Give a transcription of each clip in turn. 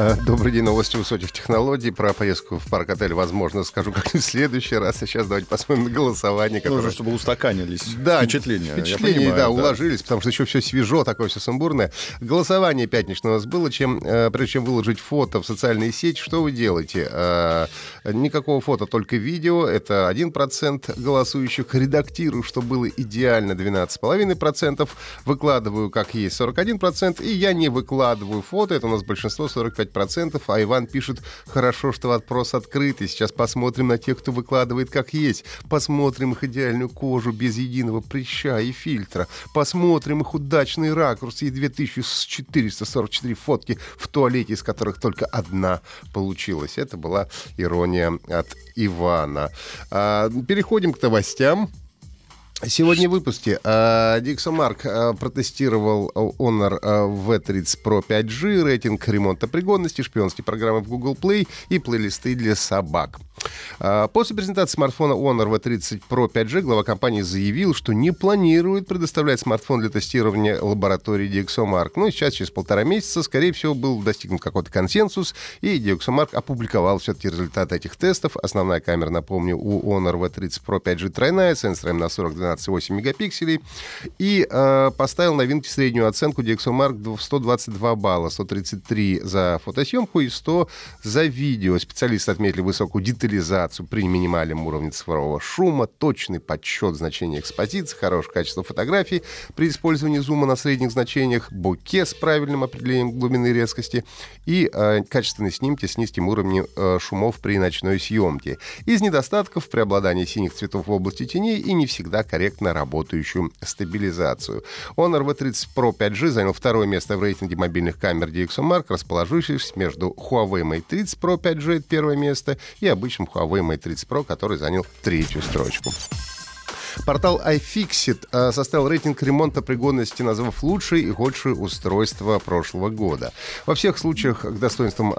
А, добрый день, новости высоких технологий. Про поездку в парк-отель, возможно, скажу как в следующий раз. А сейчас давайте посмотрим на голосование. Которое... Нужно, чтобы устаканились да, впечатления. Впечатления, понимаю, да, да, уложились, потому что еще все свежо, такое все сумбурное. Голосование пятничное у нас было. Чем, э, прежде чем выложить фото в социальные сети, что вы делаете? Э, никакого фото, только видео. Это 1% голосующих. Редактирую, что было идеально 12,5%. Выкладываю, как есть, 41%. И я не выкладываю фото. Это у нас большинство 45 25%, а Иван пишет, хорошо, что вопрос открытый, сейчас посмотрим на тех, кто выкладывает как есть, посмотрим их идеальную кожу без единого прыща и фильтра, посмотрим их удачный ракурс и 2444 фотки в туалете, из которых только одна получилась. Это была ирония от Ивана. А, переходим к новостям. Сегодня в выпуске Dixomark а, протестировал Honor V30 Pro 5G, рейтинг ремонта пригодности, шпионские программы в Google Play и плейлисты для собак. После презентации смартфона Honor V30 Pro 5G глава компании заявил, что не планирует предоставлять смартфон для тестирования лаборатории DxOMark. Ну, сейчас, через полтора месяца, скорее всего, был достигнут какой-то консенсус, и DxOMark опубликовал все-таки результаты этих тестов. Основная камера, напомню, у Honor V30 Pro 5G тройная, сенсором на 40 12,8 мегапикселей, и э, поставил новинки среднюю оценку DxOMark в 122 балла, 133 за фотосъемку и 100 за видео. Специалисты отметили высокую детализацию при минимальном уровне цифрового шума, точный подсчет значения экспозиции, хорошее качество фотографий при использовании зума на средних значениях, боке с правильным определением глубины резкости и э, качественные снимки с низким уровнем э, шумов при ночной съемке. Из недостатков преобладание синих цветов в области теней и не всегда корректно работающую стабилизацию. Honor V30 Pro 5G занял второе место в рейтинге мобильных камер DxOMark, расположившись между Huawei Mate 30 Pro 5G, это первое место, и обычным Huawei Mate 30 Pro, который занял третью строчку. Портал iFixit э, составил рейтинг ремонта пригодности, назвав лучшее и худшее устройство прошлого года. Во всех случаях к достоинствам э,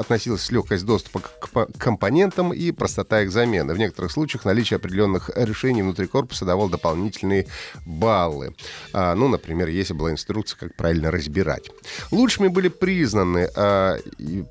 относилась легкость доступа к компонентам и простота их замены. В некоторых случаях наличие определенных решений внутри корпуса давало дополнительные баллы. А, ну, например, если была инструкция, как правильно разбирать. Лучшими были признаны а,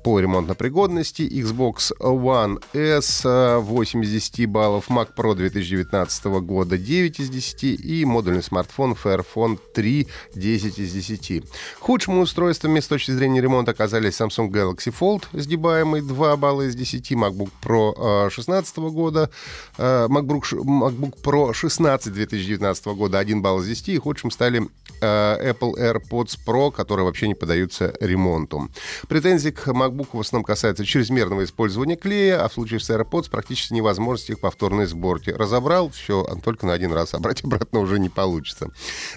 по ремонтной пригодности Xbox One S 8 из 10 баллов, Mac Pro 2019 года года 9 из 10 и модульный смартфон Fairphone 3 10 из 10. Худшими устройствами с точки зрения ремонта оказались Samsung Galaxy Fold, сгибаемый 2 балла из 10, MacBook Pro 16 э, года, э, MacBook, MacBook Pro 16 2019 года 1 балл из 10, и худшим стали Apple AirPods Pro, которые вообще не поддаются ремонту. Претензии к MacBook в основном касаются чрезмерного использования клея, а в случае с AirPods практически невозможности их повторной сборки. Разобрал, все, только на один раз, а брать обратно уже не получится.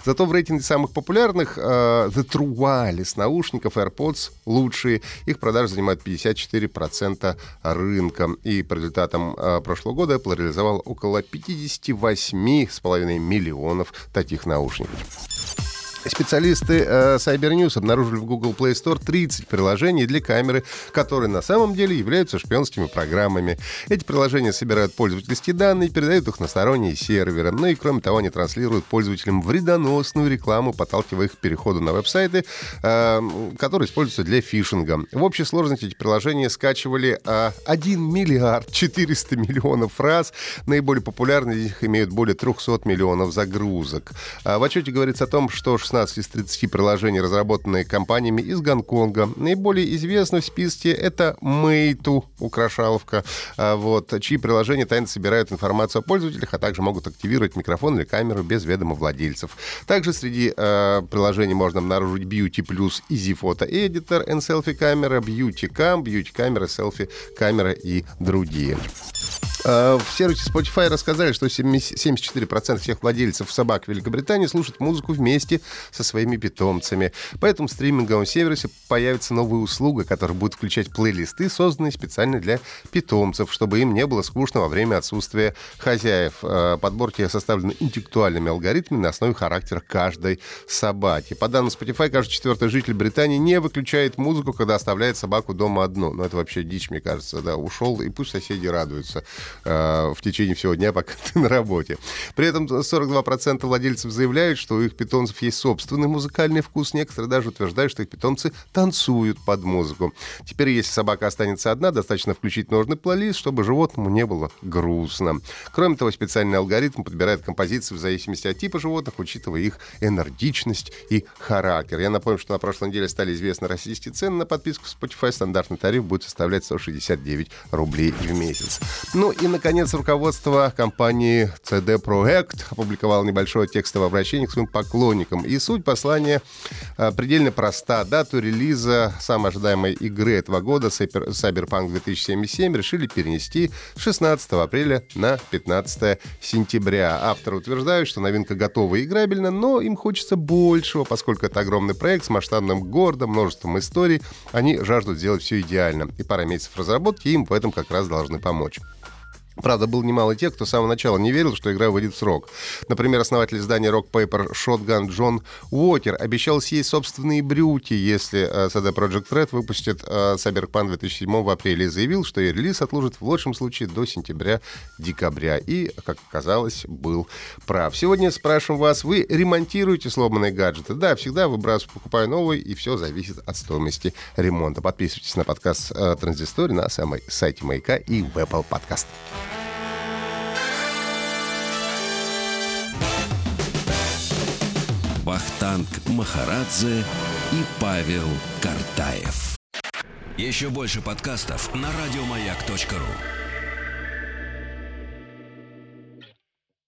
Зато в рейтинге самых популярных uh, The True Wireless наушников AirPods лучшие. Их продажи занимают 54% рынка. И по результатам uh, прошлого года Apple реализовал около 58,5 миллионов таких наушников. Специалисты э, Cyber News обнаружили в Google Play Store 30 приложений для камеры, которые на самом деле являются шпионскими программами. Эти приложения собирают пользовательские данные и передают их на сторонние серверы. Ну и кроме того, они транслируют пользователям вредоносную рекламу, подталкивая их к переходу на веб-сайты, э, которые используются для фишинга. В общей сложности эти приложения скачивали э, 1 миллиард 400 миллионов раз. Наиболее популярные из них имеют более 300 миллионов загрузок. А в отчете говорится о том, что 16 из 30 приложений, разработанные компаниями из Гонконга. Наиболее известный в списке это Meitu, украшаловка, а, вот, чьи приложения тайно собирают информацию о пользователях, а также могут активировать микрофон или камеру без ведома владельцев. Также среди э, приложений можно обнаружить Beauty Plus, Easy Photo Editor, N-Selfie камера, Beauty Cam, Beauty камера, Selfie камера и другие. Э, в сервисе Spotify рассказали, что 74% всех владельцев собак Великобритании слушают музыку вместе со своими питомцами. Поэтому в стриминговом сервисе появится новая услуга, которая будет включать плейлисты, созданные специально для питомцев, чтобы им не было скучно во время отсутствия хозяев. Э, подборки составлены интеллектуальными алгоритмами на основе характера каждой собаки. По данным Spotify, каждый четвертый житель Британии не выключает музыку, когда оставляет собаку дома одну. Но это вообще дичь, мне кажется, да. Ушел, и пусть соседи радуются э, в течение всего дня, пока ты на работе. При этом 42% владельцев заявляют, что у их питомцев есть собственный музыкальный вкус. Некоторые даже утверждают, что их питомцы танцуют под музыку. Теперь, если собака останется одна, достаточно включить нужный плейлист, чтобы животному не было грустно. Кроме того, специальный алгоритм подбирает композиции в зависимости от типа животных, учитывая их энергичность и характер. Я напомню, что на прошлой неделе стали известны российские цены на подписку в Spotify. Стандартный тариф будет составлять 169 рублей в месяц. Ну и, наконец, руководство компании CD Projekt опубликовало небольшое текстовое обращение к своим поклонникам. И суть послания а, предельно проста. Дату релиза самой ожидаемой игры этого года Cyberpunk 2077 решили перенести с 16 апреля на 15 сентября. Авторы утверждают, что новинка готова и играбельна, но им хочется большего, поскольку это огромный проект с масштабным городом, множеством историй. Они жаждут сделать все идеально. И пара месяцев разработки им в этом как раз должны помочь. Правда, было немало тех, кто с самого начала не верил, что игра выйдет в срок. Например, основатель издания Rock Paper Shotgun Джон Уокер обещал съесть собственные брюки, если CD Projekt Red выпустит uh, Cyberpunk 2007 в апреле, и заявил, что ее релиз отложит в лучшем случае до сентября-декабря. И, как оказалось, был прав. Сегодня спрашиваем вас, вы ремонтируете сломанные гаджеты? Да, всегда выбрасываю, покупаю новый, и все зависит от стоимости ремонта. Подписывайтесь на подкаст uh, Транзистория на самом сайте Маяка и в Apple Podcast. Вахтанг Махарадзе и Павел Картаев. Еще больше подкастов на радиомаяк.ру.